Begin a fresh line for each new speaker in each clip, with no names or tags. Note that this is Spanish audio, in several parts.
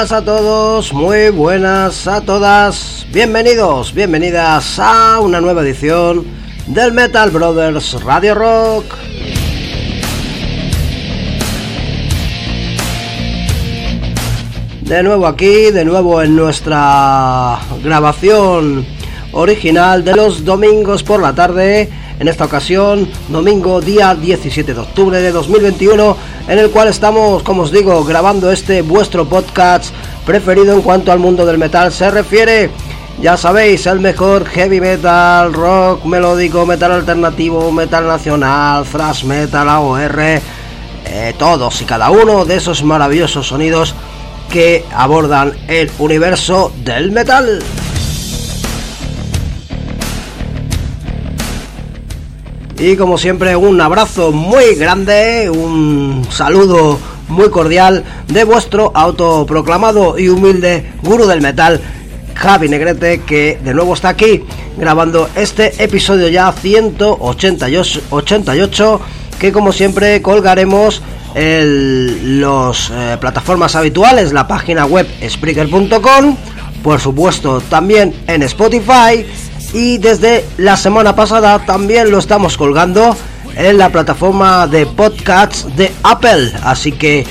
Buenas a todos, muy buenas a todas. Bienvenidos, bienvenidas a una nueva edición del Metal Brothers Radio Rock. De nuevo aquí, de nuevo en nuestra grabación original de los domingos por la tarde. En esta ocasión, domingo día 17 de octubre de 2021, en el cual estamos, como os digo, grabando este vuestro podcast preferido en cuanto al mundo del metal se refiere. Ya sabéis, el mejor heavy metal, rock melódico, metal alternativo, metal nacional, thrash metal, AOR, eh, todos y cada uno de esos maravillosos sonidos que abordan el universo del metal. Y como siempre, un abrazo muy grande, un saludo muy cordial de vuestro autoproclamado y humilde gurú del metal, Javi Negrete, que de nuevo está aquí grabando este episodio ya 188, que como siempre colgaremos en las eh, plataformas habituales, la página web Spreaker.com, por supuesto también en Spotify y desde la semana pasada también lo estamos colgando en la plataforma de podcasts de Apple. Así que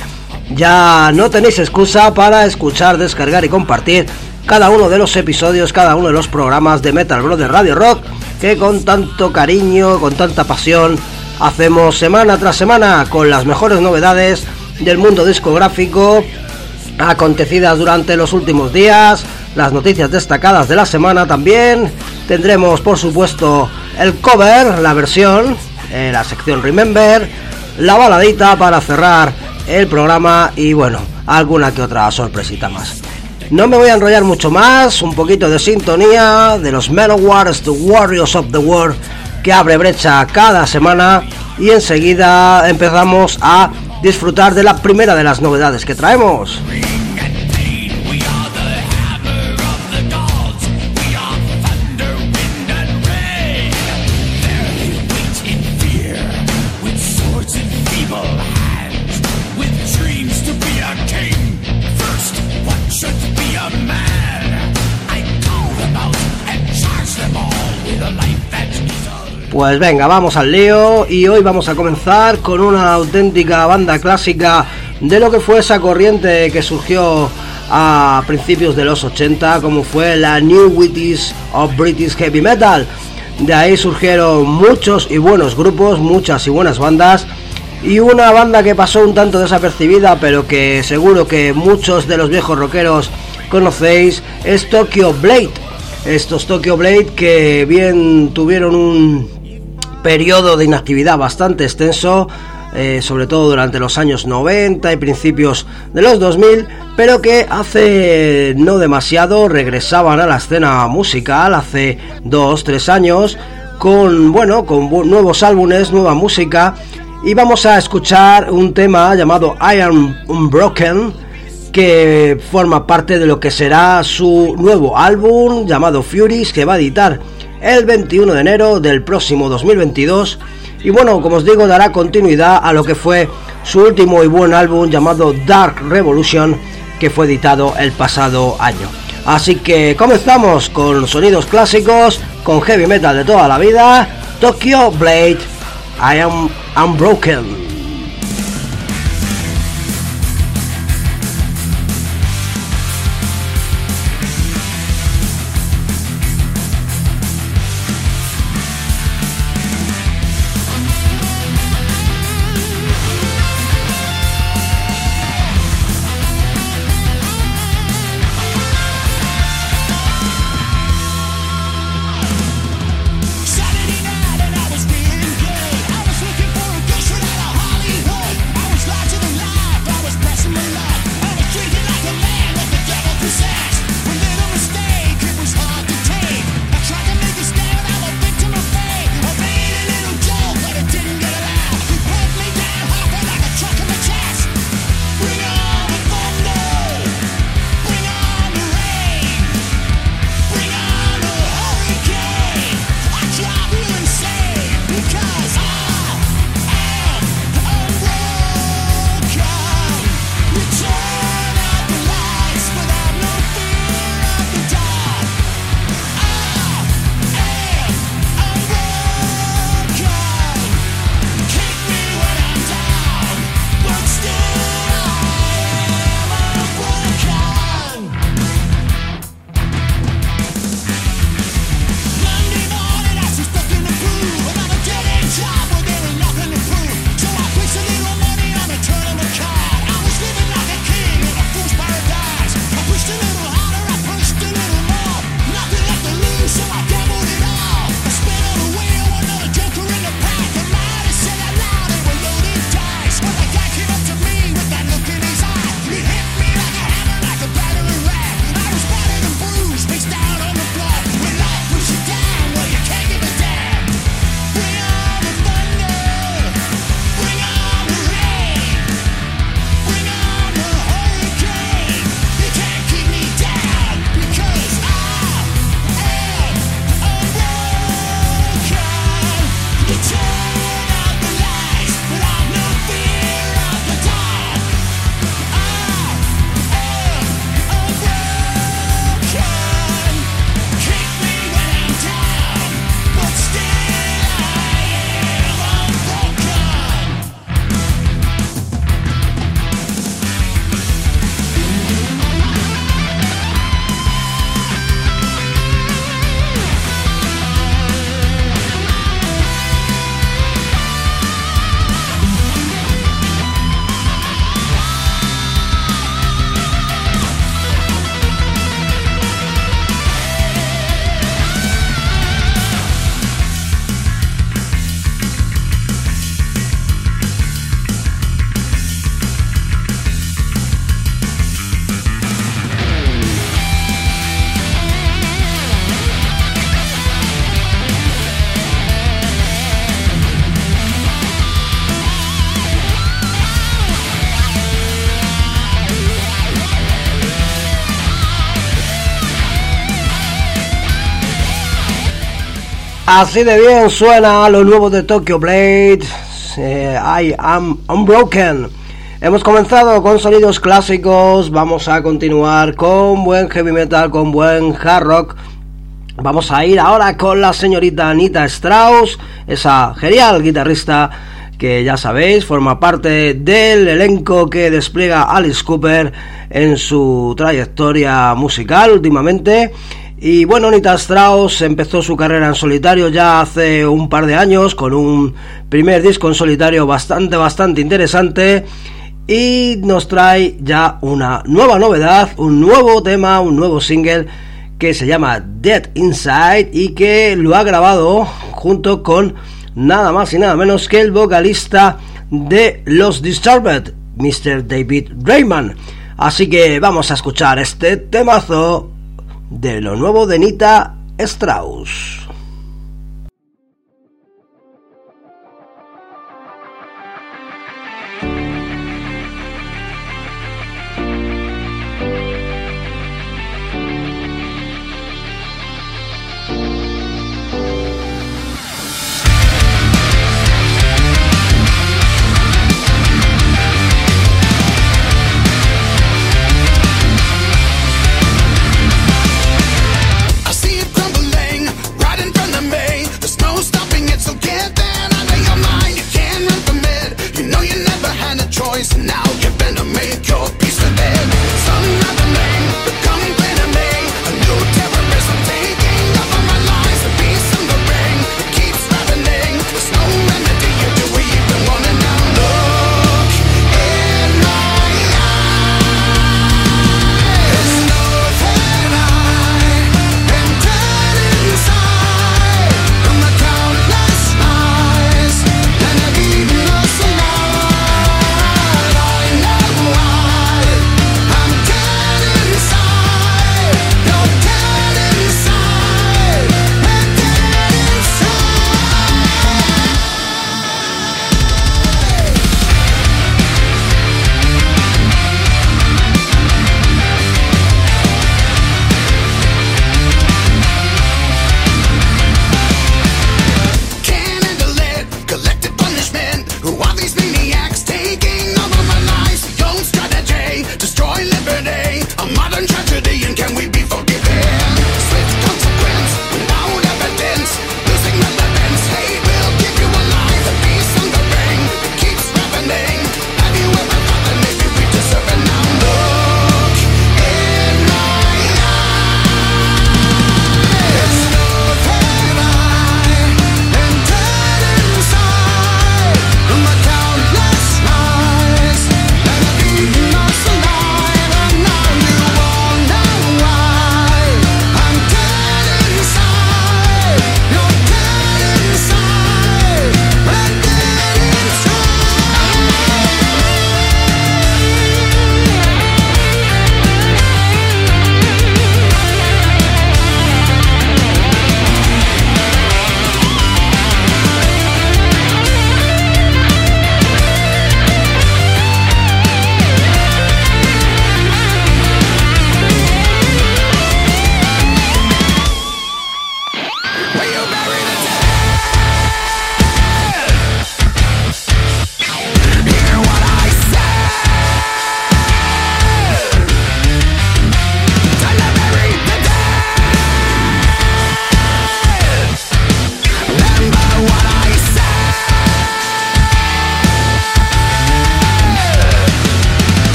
ya no tenéis excusa para escuchar, descargar y compartir cada uno de los episodios, cada uno de los programas de Metal Brother Radio Rock que con tanto cariño, con tanta pasión hacemos semana tras semana con las mejores novedades del mundo discográfico acontecidas durante los últimos días, las noticias destacadas de la semana también. Tendremos, por supuesto, el cover, la versión, eh, la sección Remember, la baladita para cerrar el programa y bueno, alguna que otra sorpresita más. No me voy a enrollar mucho más, un poquito de sintonía de los Wars to Warriors of the World que abre brecha cada semana y enseguida empezamos a disfrutar de la primera de las novedades que traemos. Pues venga, vamos al lío y hoy vamos a comenzar con una auténtica banda clásica de lo que fue esa corriente que surgió a principios de los 80 como fue la New Witties of British Heavy Metal. De ahí surgieron muchos y buenos grupos, muchas y buenas bandas y una banda que pasó un tanto desapercibida pero que seguro que muchos de los viejos rockeros conocéis es Tokyo Blade. Estos Tokyo Blade que bien tuvieron un periodo de inactividad bastante extenso
eh, sobre todo durante los años 90 y principios de los 2000, pero que hace no demasiado regresaban a la escena musical, hace dos, tres años, con, bueno, con nuevos álbumes, nueva música, y vamos a escuchar un tema llamado I Am Unbroken, que forma parte de lo que será su nuevo álbum llamado Furies, que va a editar el 21 de enero del próximo 2022. Y bueno, como os digo, dará continuidad a lo que fue su último y buen álbum llamado Dark Revolution, que fue editado el pasado año. Así que comenzamos con sonidos clásicos, con heavy metal de toda la vida, Tokyo Blade, I Am Unbroken. Así de bien suena lo nuevo de Tokyo Blade. Eh, I am unbroken. Hemos comenzado con sonidos clásicos. Vamos a continuar con buen heavy metal, con buen hard rock. Vamos a ir ahora con la señorita Anita Strauss, esa genial guitarrista que ya sabéis forma parte del elenco que despliega Alice Cooper en su trayectoria musical últimamente y bueno, Nita Strauss empezó su carrera en solitario ya hace un par de años con un primer disco en solitario bastante, bastante interesante. Y nos trae ya una nueva novedad, un nuevo tema, un nuevo single que se llama Dead Inside y que lo ha grabado junto con nada más y nada menos que el vocalista de los Disturbed, Mr. David Rayman. Así que vamos a escuchar este temazo de lo nuevo de Nita Strauss.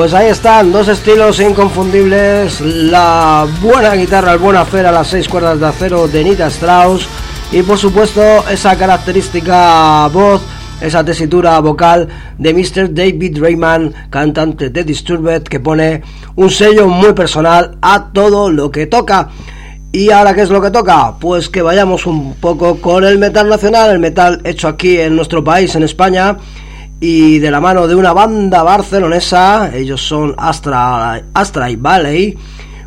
Pues ahí están, dos estilos inconfundibles, la buena guitarra, el buena fera, las seis cuerdas de acero de Nita Strauss y por supuesto esa característica voz, esa tesitura vocal de Mr. David Rayman, cantante de Disturbed, que pone un sello muy personal a todo lo que toca. ¿Y ahora qué es lo que toca? Pues que vayamos un poco con el metal nacional, el metal hecho aquí en nuestro país, en España y de la mano de una banda barcelonesa, ellos son Astra, Astra y Valley,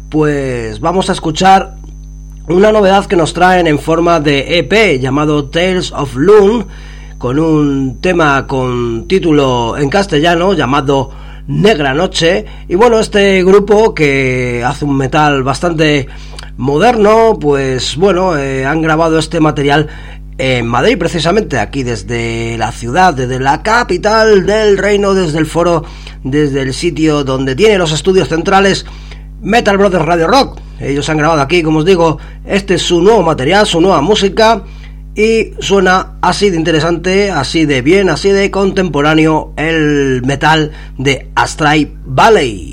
pues vamos a escuchar una novedad que nos traen en forma de EP llamado Tales of Loon, con un tema con título en castellano llamado Negra Noche. Y bueno, este grupo que hace un metal bastante moderno, pues bueno, eh, han grabado este material en Madrid, precisamente, aquí desde la ciudad, desde la capital del reino, desde el foro, desde el sitio donde tiene los estudios centrales Metal Brothers Radio Rock,
Ellos han grabado aquí, como os digo, este es su nuevo material, su nueva música y suena así de interesante, así de bien, así de contemporáneo el metal de Astray Valley.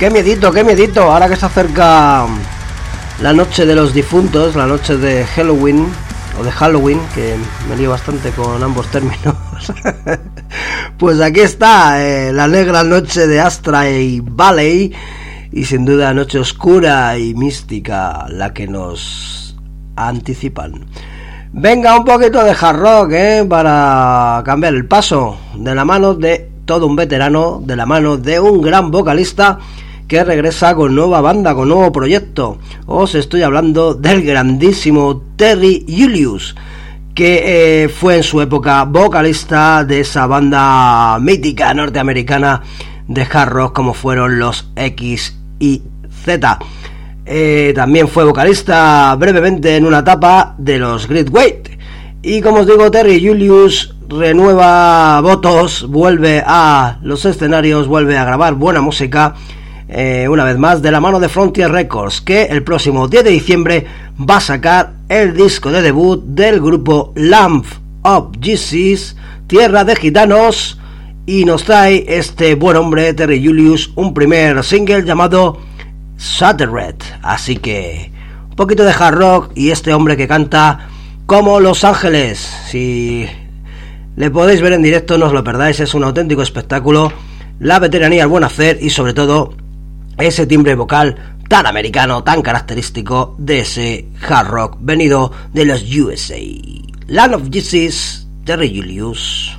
Qué miedito, qué miedito. Ahora que se acerca la noche de los difuntos, la noche de Halloween, o de Halloween, que me lío bastante con ambos términos. pues aquí está eh, la negra noche de Astra y Valley, y sin duda noche oscura y mística la que nos anticipan. Venga, un poquito de hard rock, ¿eh? Para cambiar el paso de la mano de todo un veterano, de la mano de un gran vocalista que regresa con nueva banda, con nuevo proyecto. Os estoy hablando del grandísimo Terry Julius, que eh, fue en su época vocalista de esa banda mítica norteamericana de hard rock como fueron los X y Z. Eh, también fue vocalista brevemente en una etapa de los Great Weight. Y como os digo, Terry Julius renueva votos, vuelve a los escenarios, vuelve a grabar buena música
eh, una vez más de la mano de Frontier Records, que el próximo 10 de diciembre va a sacar el disco de debut del grupo Lamp of Jesus, Tierra de Gitanos, y nos trae este buen hombre, Terry Julius, un primer single llamado Red. Así que un poquito de hard rock y este hombre que canta como Los Ángeles. Si le podéis ver en directo, no os lo perdáis, es un auténtico espectáculo. La veteranía, el buen hacer y sobre todo ese timbre vocal tan americano, tan característico de ese hard rock venido de los USA. Land of Jesus, Terry Julius.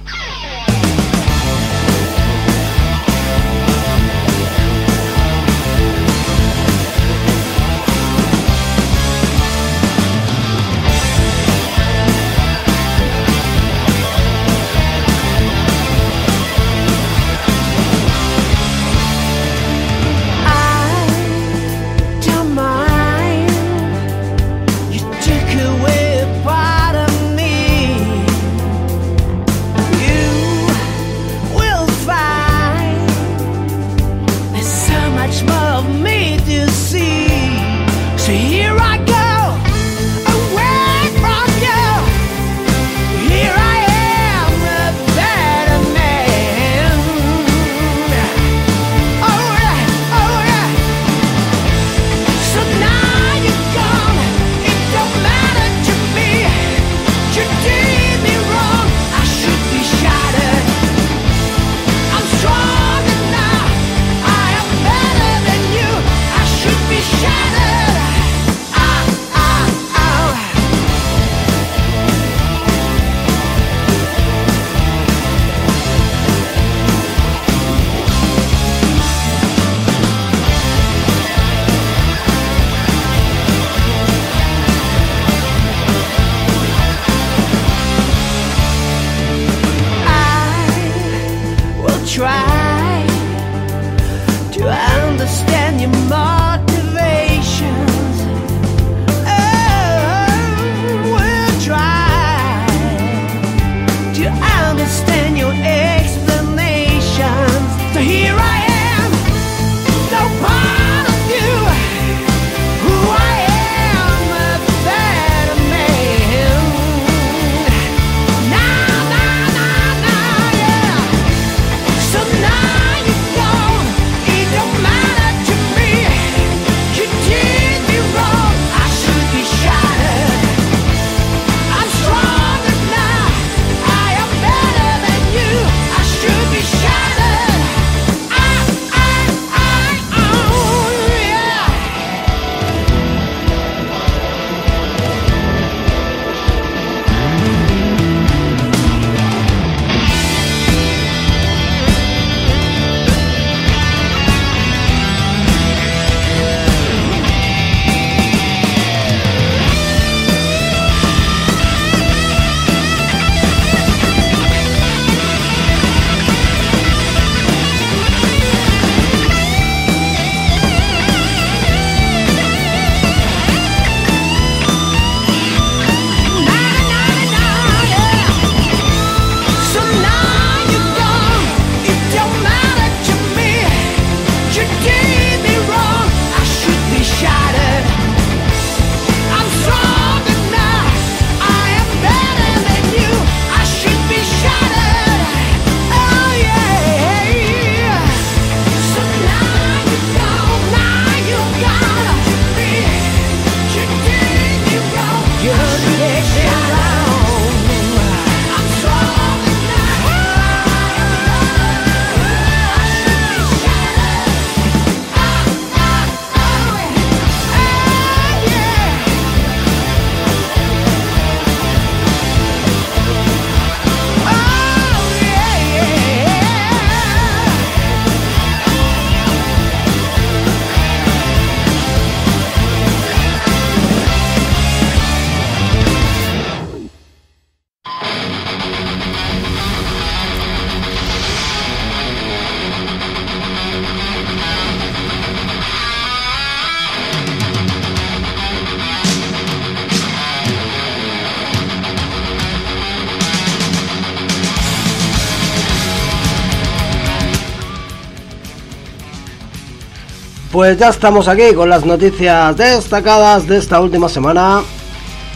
Pues ya estamos aquí con las noticias destacadas de esta última semana.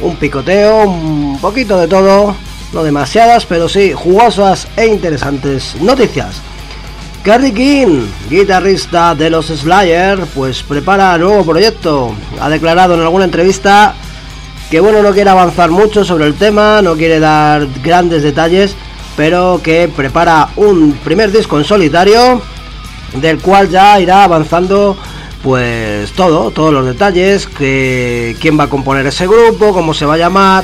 Un picoteo, un poquito de todo, no demasiadas, pero sí jugosas e interesantes noticias. Gary King, guitarrista de los Slayer, pues prepara nuevo proyecto. Ha declarado en alguna entrevista que bueno, no quiere avanzar mucho sobre el tema, no quiere dar grandes detalles, pero que prepara un primer disco en solitario del cual ya irá avanzando pues todo, todos los detalles, que quién va a componer ese grupo, cómo se va a llamar,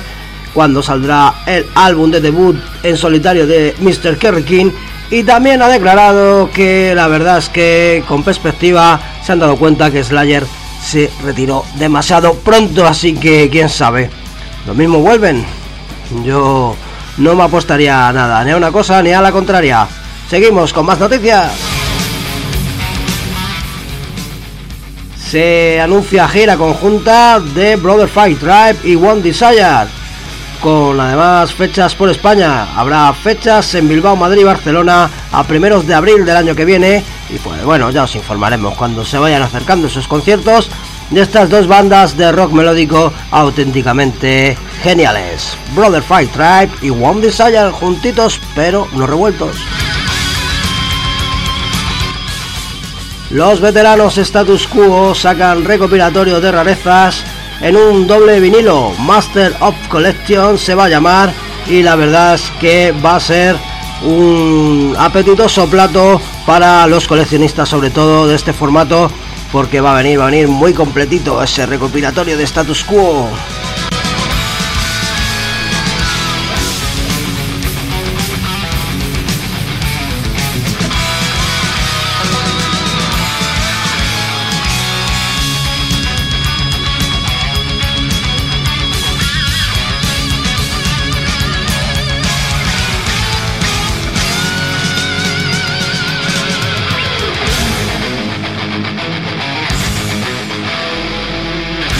cuándo saldrá el álbum de debut en solitario de Mr. Kerry King y también ha declarado que la verdad es que con perspectiva se han dado cuenta que Slayer se retiró demasiado pronto, así que quién sabe. Lo mismo vuelven. Yo no me apostaría nada, ni a una cosa ni a la contraria. Seguimos con más noticias. Se anuncia gira conjunta de Brother Fight Tribe y One Desire. Con además fechas por España. Habrá fechas en Bilbao, Madrid y Barcelona a primeros de abril del año que viene. Y pues bueno, ya os informaremos cuando se vayan acercando esos conciertos de estas dos bandas de rock melódico auténticamente geniales. Brother Fight Tribe y One Desire juntitos pero no revueltos. Los veteranos Status Quo sacan recopilatorio de rarezas en un doble vinilo. Master of Collection se va a llamar y la verdad es que va a ser un apetitoso plato para los coleccionistas sobre todo de este formato porque va a venir, va a venir muy completito ese recopilatorio de Status Quo.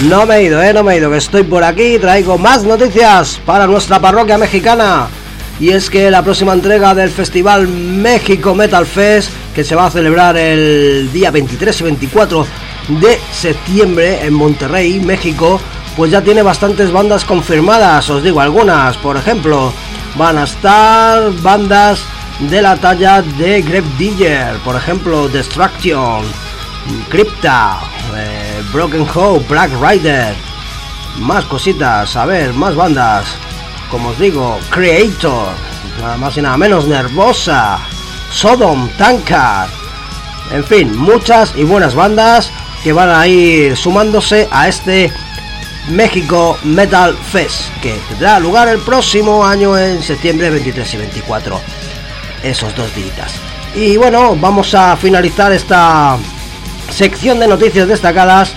No me he ido, eh, no me he ido, que estoy por aquí traigo más noticias para nuestra parroquia mexicana. Y es que la próxima entrega del Festival México Metal Fest, que se va a celebrar el día 23 y 24 de septiembre en Monterrey, México, pues ya tiene bastantes bandas confirmadas, os digo algunas, por ejemplo, van a estar bandas de la talla de Greg Digger, por ejemplo, Destruction, Crypta, eh, Broken Hope, Black Rider, más cositas, a ver, más bandas, como os digo, Creator, nada más y nada menos, Nervosa, Sodom, Tankard, en fin, muchas y buenas bandas que van a ir sumándose a este México Metal Fest, que tendrá lugar el próximo año en septiembre 23 y 24, esos dos días. Y bueno, vamos a finalizar esta sección de noticias destacadas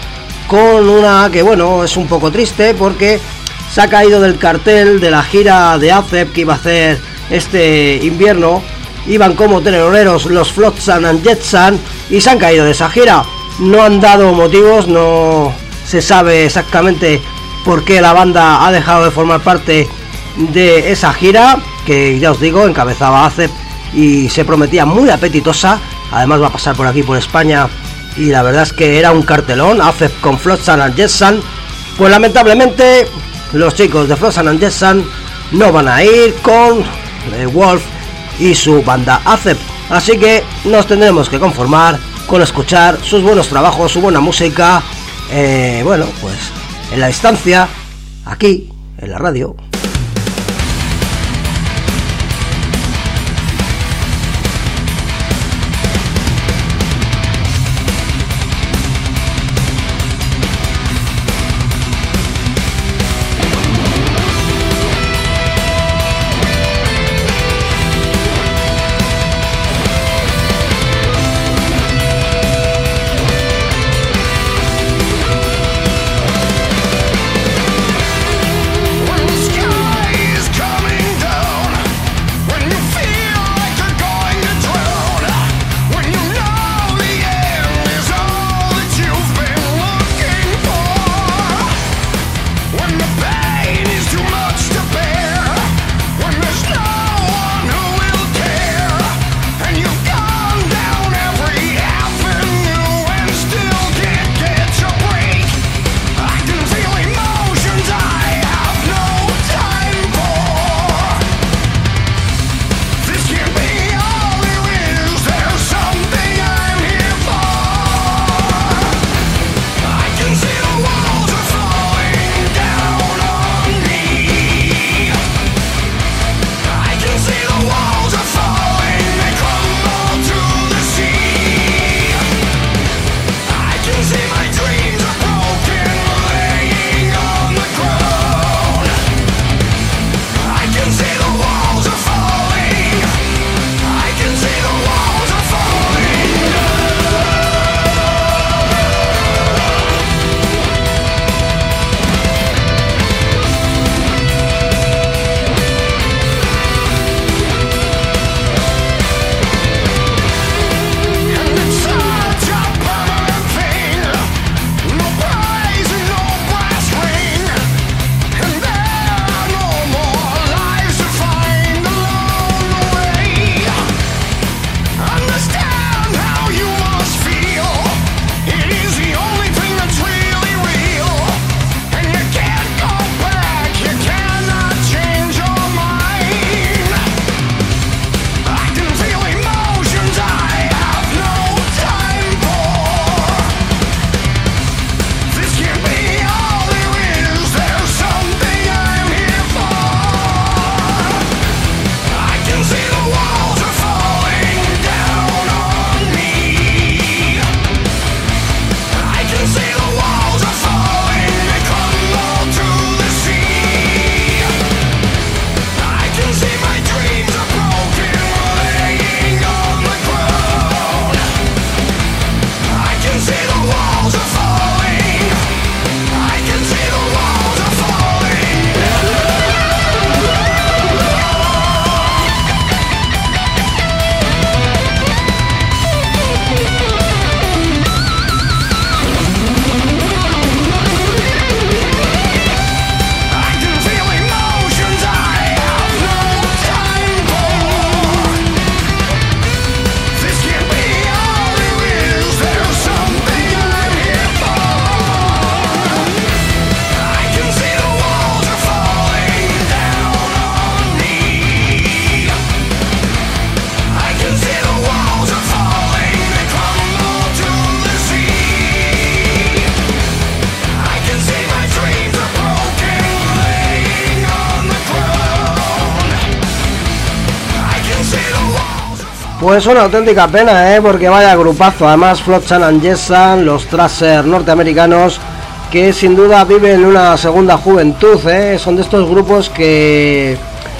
con una que bueno, es un poco triste porque se ha caído del cartel de la gira de ACEP que iba a hacer este invierno. Iban como teloneros los Flotsam and Jetsan y se han caído de esa gira. No han dado motivos, no se sabe exactamente por qué la banda ha dejado de formar parte de esa gira que ya os digo encabezaba ACEP y se prometía muy apetitosa. Además va a pasar por aquí por España y la verdad es que era un cartelón, hace con Flotsam and Jetsan. Pues lamentablemente los chicos de Flotsam and Jetsan no van a ir con eh, Wolf y su banda ACEP. Así que nos tendremos que conformar con escuchar sus buenos trabajos, su buena música, eh, bueno, pues en la distancia, aquí, en la radio. Pues una auténtica pena, ¿eh? Porque vaya grupazo. Además, Flotsam and Jessan, los Tracer norteamericanos, que sin duda viven una segunda juventud, ¿eh? Son de estos grupos que,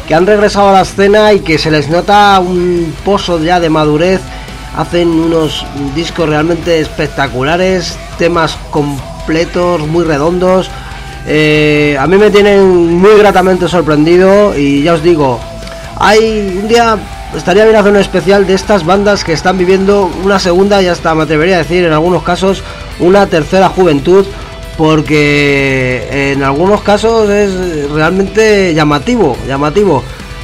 que han regresado a la escena y que se les nota un pozo ya de madurez. Hacen unos discos realmente espectaculares, temas completos, muy redondos. Eh, a mí me tienen muy gratamente sorprendido y ya os digo, hay un día estaría bien hacer un especial de estas bandas que están viviendo una segunda y hasta me atrevería a decir en algunos casos una tercera juventud porque en algunos casos es realmente llamativo, llamativo.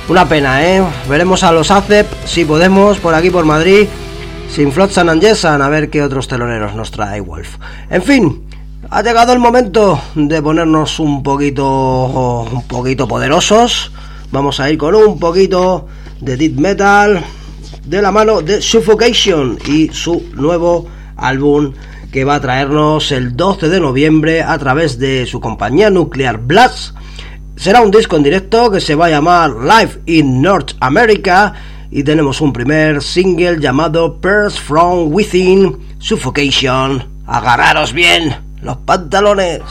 Una pena, ¿eh? Veremos a los ACEP si podemos por aquí por Madrid sin Flotsam and Jessan a ver qué otros teloneros nos trae Wolf. En fin, ha llegado el momento de ponernos un poquito un poquito poderosos. Vamos a ir con un poquito de death metal de la mano de Suffocation y su nuevo álbum que va a traernos el 12 de noviembre a través de su compañía Nuclear Blast. Será un disco en directo que se va a llamar Live in North America y tenemos un primer single llamado Pearls from Within Suffocation. Agarraros bien los pantalones.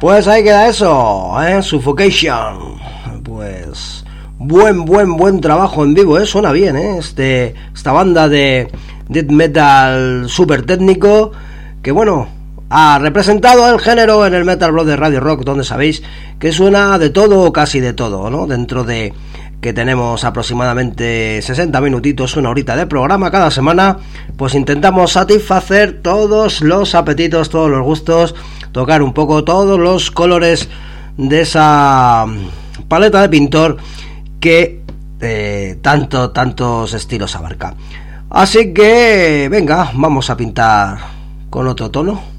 Pues ahí queda eso, ¿eh? Suffocation. Pues buen, buen, buen trabajo en vivo, ¿eh? Suena bien, ¿eh? Este, esta banda de death metal super técnico que, bueno, ha representado el género en el Metal Blog de Radio Rock, donde sabéis que suena de todo o casi de todo, ¿no? Dentro de que tenemos aproximadamente 60 minutitos, una horita de programa cada semana, pues intentamos satisfacer todos los apetitos, todos los gustos, tocar un poco todos los colores de esa paleta de pintor que eh, tanto, tantos estilos abarca. Así que, venga, vamos a pintar con otro tono.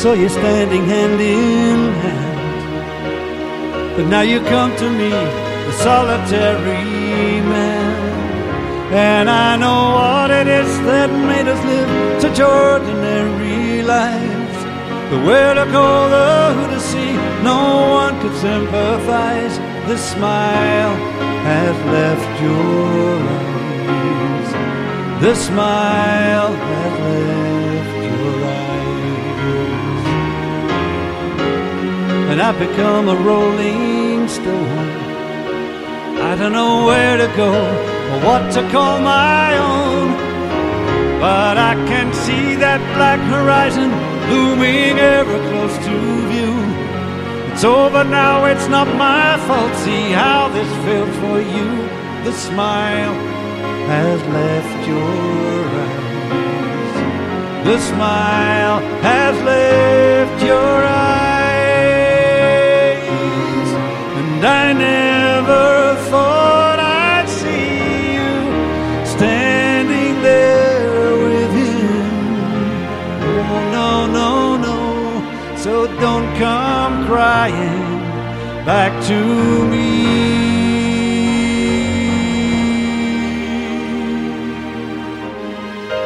Saw you standing hand in hand. But now you come to me, the solitary man. And I know what it is that made us live such ordinary lives. The where to go, the who to see, no one could sympathize. The smile has left your eyes. The smile has left and I've become a rolling stone. I don't know where to go or what to call my own, but I can see that black horizon looming ever close to view. It's over now, it's not my fault. See how this felt for you. The smile has left your eyes. The smile has left your eyes. And I never thought I'd see you standing there with him. Oh, no, no, no. So don't come crying back to me.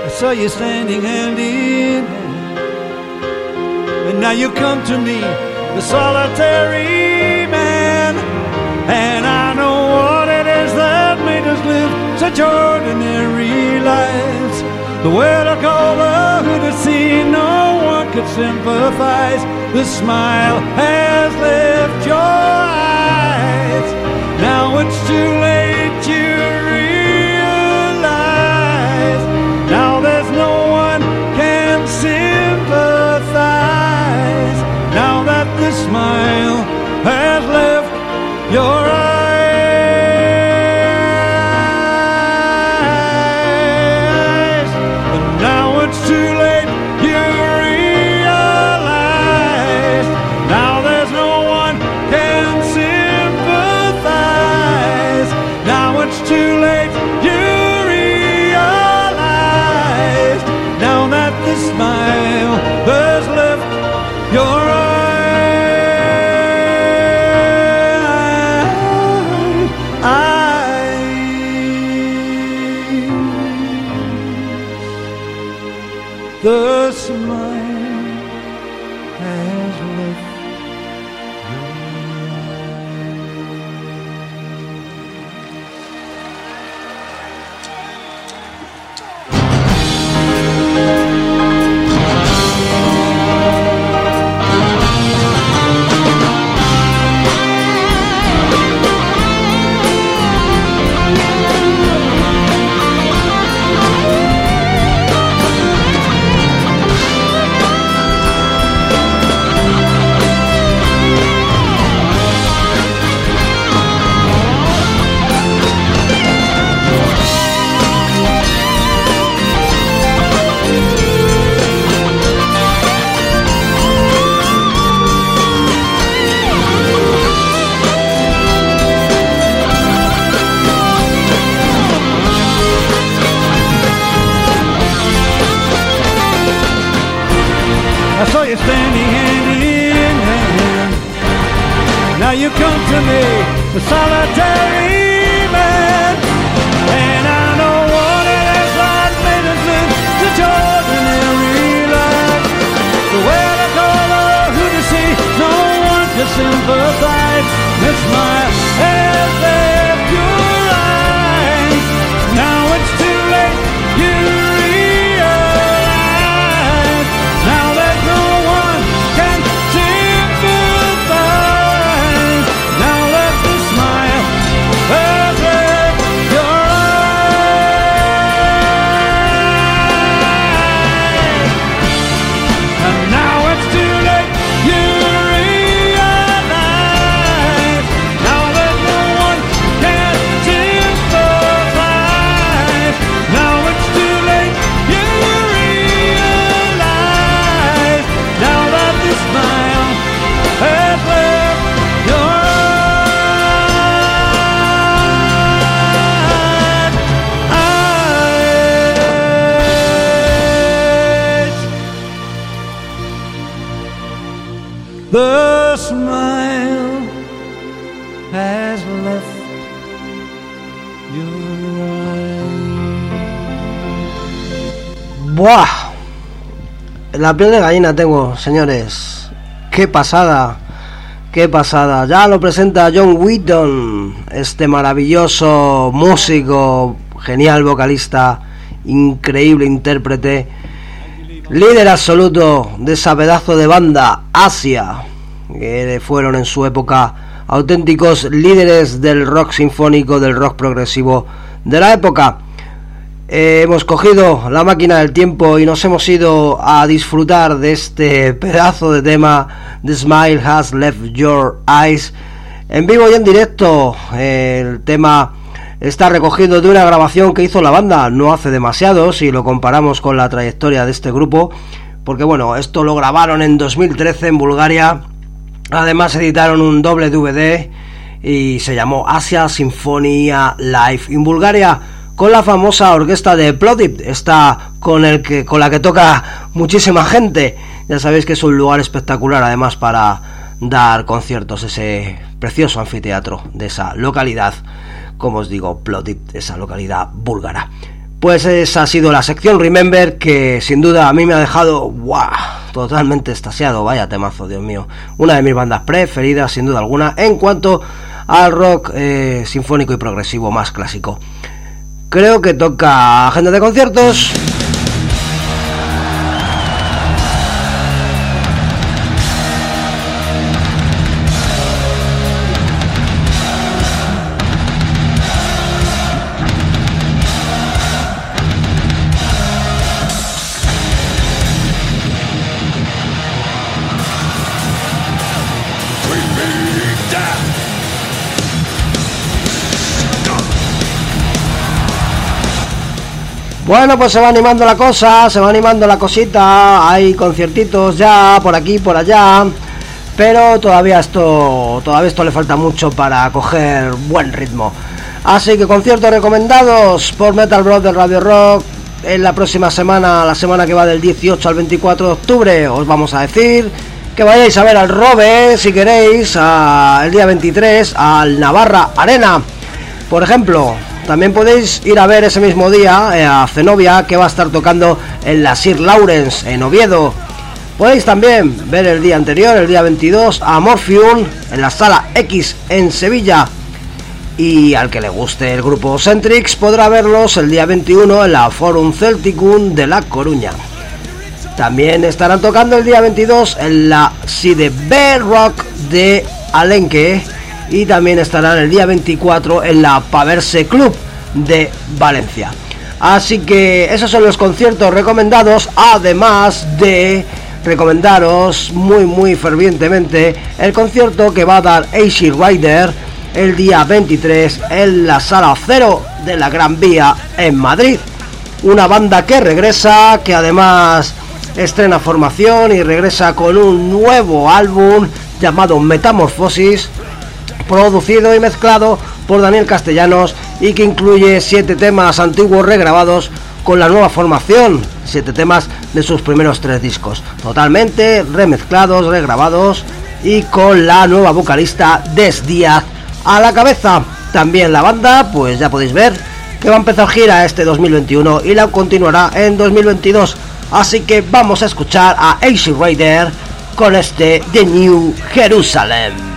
I saw you standing hand in hand. And now you come to me, the solitary such ordinary lives. The world to call, who to see, no one could sympathize. The smile has left your eyes. Now it's too late to realize. Now there's no one can sympathize. Now that the smile has left your eyes.
La piel de gallina tengo, señores. Qué pasada. Qué pasada. Ya lo presenta John Wheaton, este maravilloso músico, genial vocalista, increíble intérprete, líder absoluto de esa pedazo de banda Asia, que fueron en su época auténticos líderes del rock sinfónico, del rock progresivo de la época. Eh, hemos cogido la máquina del tiempo y nos hemos ido a disfrutar de este pedazo de tema The Smile Has Left Your Eyes en vivo y en directo. el tema está recogido de una grabación que hizo la banda no hace demasiado si lo comparamos con la trayectoria de este grupo. Porque bueno, esto lo grabaron en 2013 en Bulgaria. Además editaron un doble DVD y se llamó Asia Sinfonía Live en Bulgaria con la famosa orquesta de Plodip, está con el que con la que toca muchísima gente. Ya sabéis que es un lugar espectacular además para dar conciertos ese precioso anfiteatro de esa localidad, como os digo, Plodip, esa localidad búlgara. Pues esa ha sido la sección Remember que sin duda a mí me ha dejado ¡guau! totalmente estasiado, vaya temazo, Dios mío. Una de mis bandas preferidas sin duda alguna en cuanto al rock eh, sinfónico y progresivo más clásico creo que toca agenda de conciertos. Bueno, pues se va animando la cosa, se va animando la cosita, hay conciertitos ya por aquí, por allá, pero todavía esto, todavía esto le falta mucho para coger buen ritmo. Así que conciertos recomendados por Metal Brothers Radio Rock en la próxima semana, la semana que va del 18 al 24 de octubre, os vamos a decir que vayáis a ver al Robe, si queréis, el día 23 al Navarra Arena. Por ejemplo, también podéis ir a ver ese mismo día eh, a Zenobia que va a estar tocando en la Sir Lawrence en Oviedo. Podéis también ver el día anterior, el día 22, a Morphium en la sala X en Sevilla. Y al que le guste el grupo Centrix podrá verlos el día 21 en la Forum Celticum de La Coruña. También estarán tocando el día 22 en la Side Rock de Alenque y también estarán el día 24 en la Paverse Club de Valencia. Así que esos son los conciertos recomendados, además de recomendaros muy muy fervientemente el concierto que va a dar AC Rider el día 23 en la sala cero de la Gran Vía en Madrid. Una banda que regresa, que además estrena formación y regresa con un nuevo álbum llamado Metamorfosis producido y mezclado por Daniel Castellanos y que incluye siete temas antiguos regrabados con la nueva formación, siete temas de sus primeros tres discos, totalmente remezclados, regrabados y con la nueva vocalista Des Díaz a la cabeza. También la banda, pues ya podéis ver que va a empezar gira este 2021 y la continuará en 2022. Así que vamos a escuchar a AC Rider con este The New Jerusalem.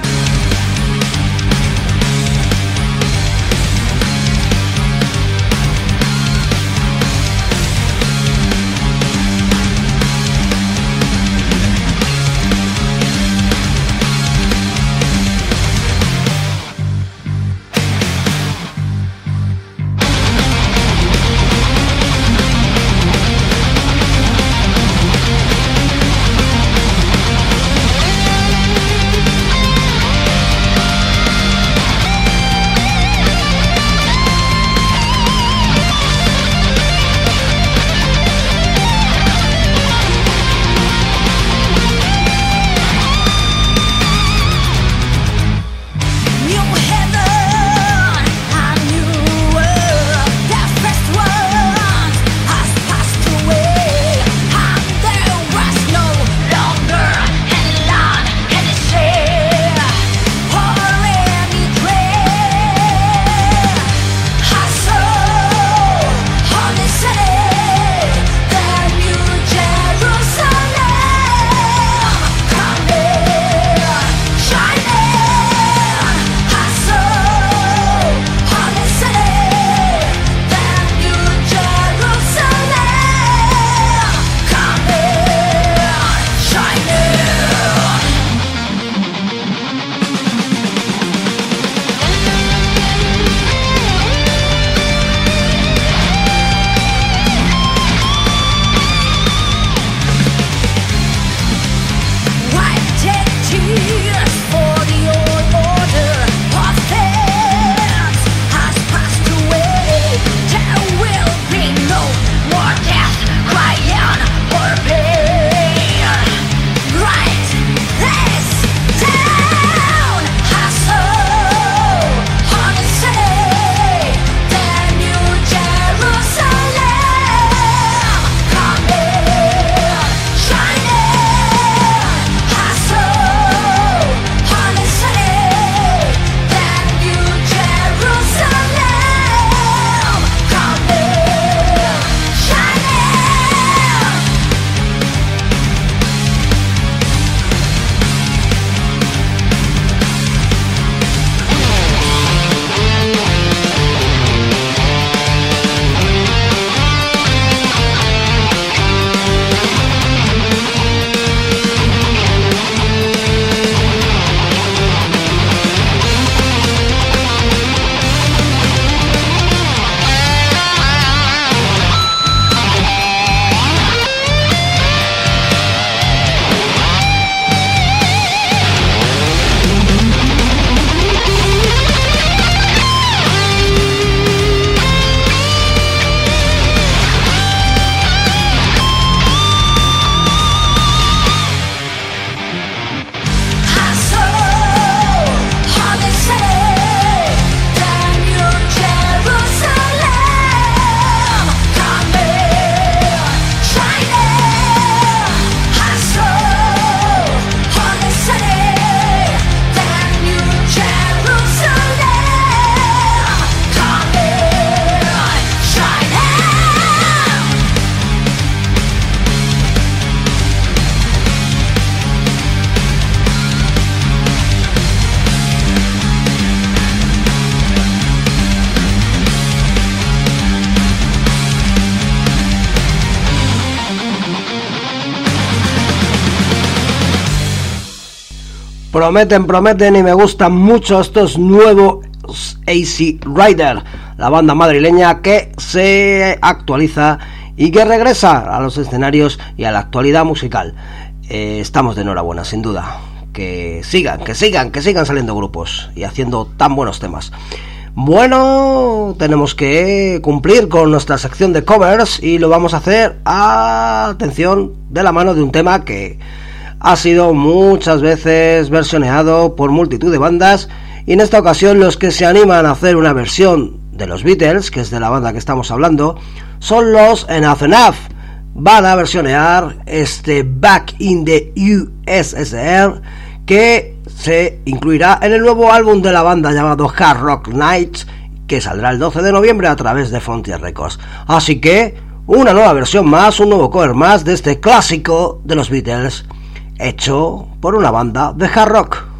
Prometen, prometen y me gustan mucho estos nuevos AC Rider, la banda madrileña que se actualiza y que regresa a los escenarios y a la actualidad musical. Eh, estamos de enhorabuena, sin duda. Que sigan, que sigan, que sigan saliendo grupos y haciendo tan buenos temas. Bueno, tenemos que cumplir con nuestra sección de covers y lo vamos a hacer a atención de la mano de un tema que ha sido muchas veces versioneado por multitud de bandas y en esta ocasión los que se animan a hacer una versión de los Beatles, que es de la banda que estamos hablando, son los Enough Enough. Van a versionear este Back in the USSR que se incluirá en el nuevo álbum de la banda llamado Hard Rock Nights que saldrá el 12 de noviembre a través de Frontier Records. Así que una nueva versión más, un nuevo cover más de este clásico de los Beatles hecho por una banda de hard rock.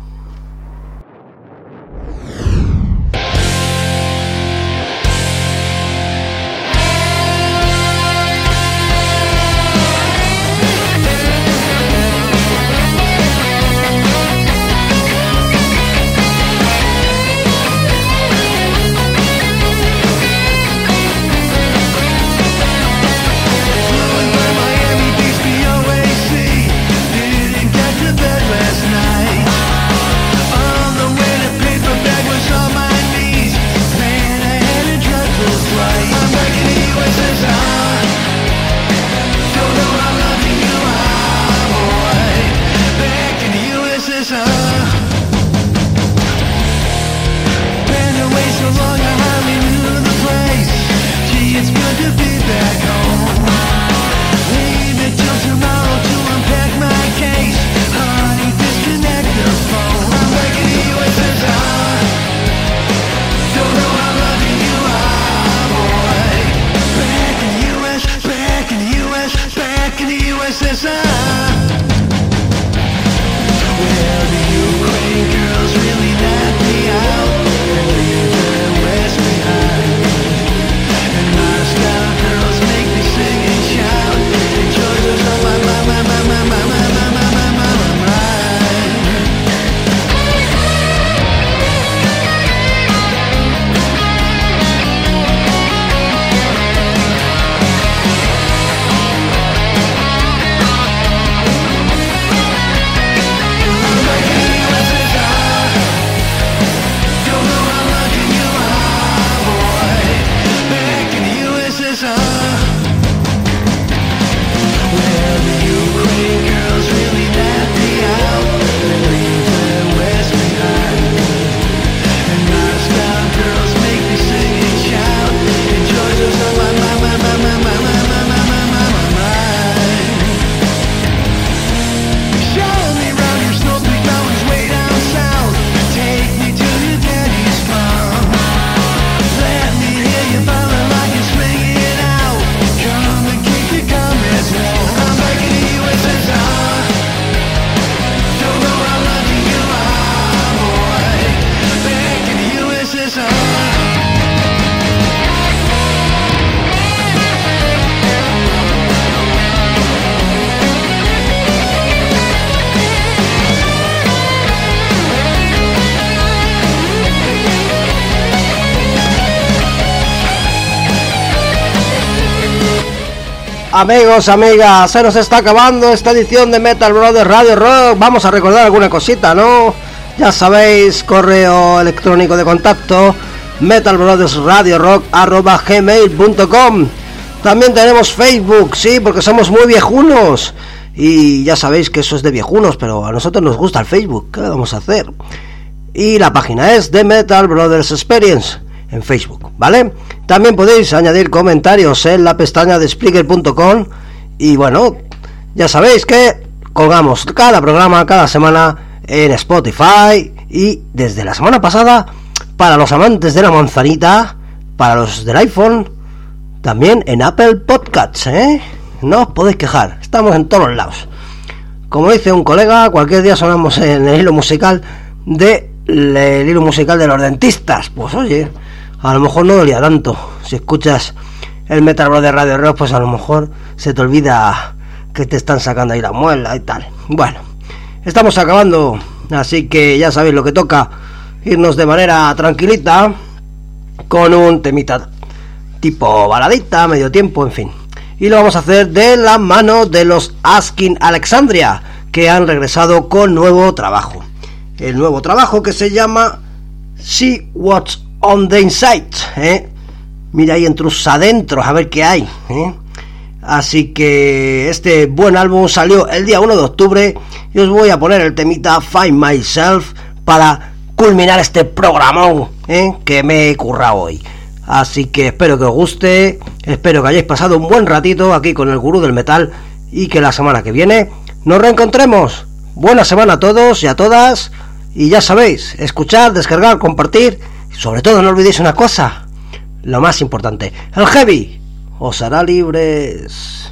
Amigos, amigas, se nos está acabando esta edición de Metal Brothers Radio Rock. Vamos a recordar alguna cosita, ¿no? Ya sabéis, correo electrónico de contacto metalbrothersradiorock.gmail.com También tenemos Facebook, sí, porque somos muy viejunos. Y ya sabéis que eso es de viejunos, pero a nosotros nos gusta el Facebook. ¿Qué vamos a hacer? Y la página es de Metal Brothers Experience en Facebook, ¿vale? También podéis añadir comentarios en la pestaña de Spreaker.com y bueno, ya sabéis que colgamos cada programa cada semana en Spotify y desde la semana pasada para los amantes de la manzanita, para los del iPhone, también en Apple Podcasts, ¿eh? No os podéis quejar, estamos en todos lados. Como dice un colega, cualquier día sonamos en el hilo musical de el hilo musical de los dentistas. Pues oye, a lo mejor no dolía tanto. Si escuchas el Metal de Radio Rock, pues a lo mejor se te olvida que te están sacando ahí la muela y tal. Bueno, estamos acabando Así que ya sabéis lo que toca, irnos de manera tranquilita con un temita tipo baladita, medio tiempo, en fin. Y lo vamos a hacer de la mano de los Asking Alexandria, que han regresado con nuevo trabajo. El nuevo trabajo que se llama See What's on the Inside. ¿eh? Mira ahí entrus adentro, a ver qué hay. ¿eh? Así que este buen álbum salió el día 1 de octubre y os voy a poner el temita Find Myself para culminar este programón ¿eh? que me he currado hoy. Así que espero que os guste, espero que hayáis pasado un buen ratito aquí con el gurú del metal y que la semana que viene nos reencontremos. Buena semana a todos y a todas. Y ya sabéis, escuchar, descargar, compartir. Sobre todo no olvidéis una cosa, lo más importante, el heavy os hará libres.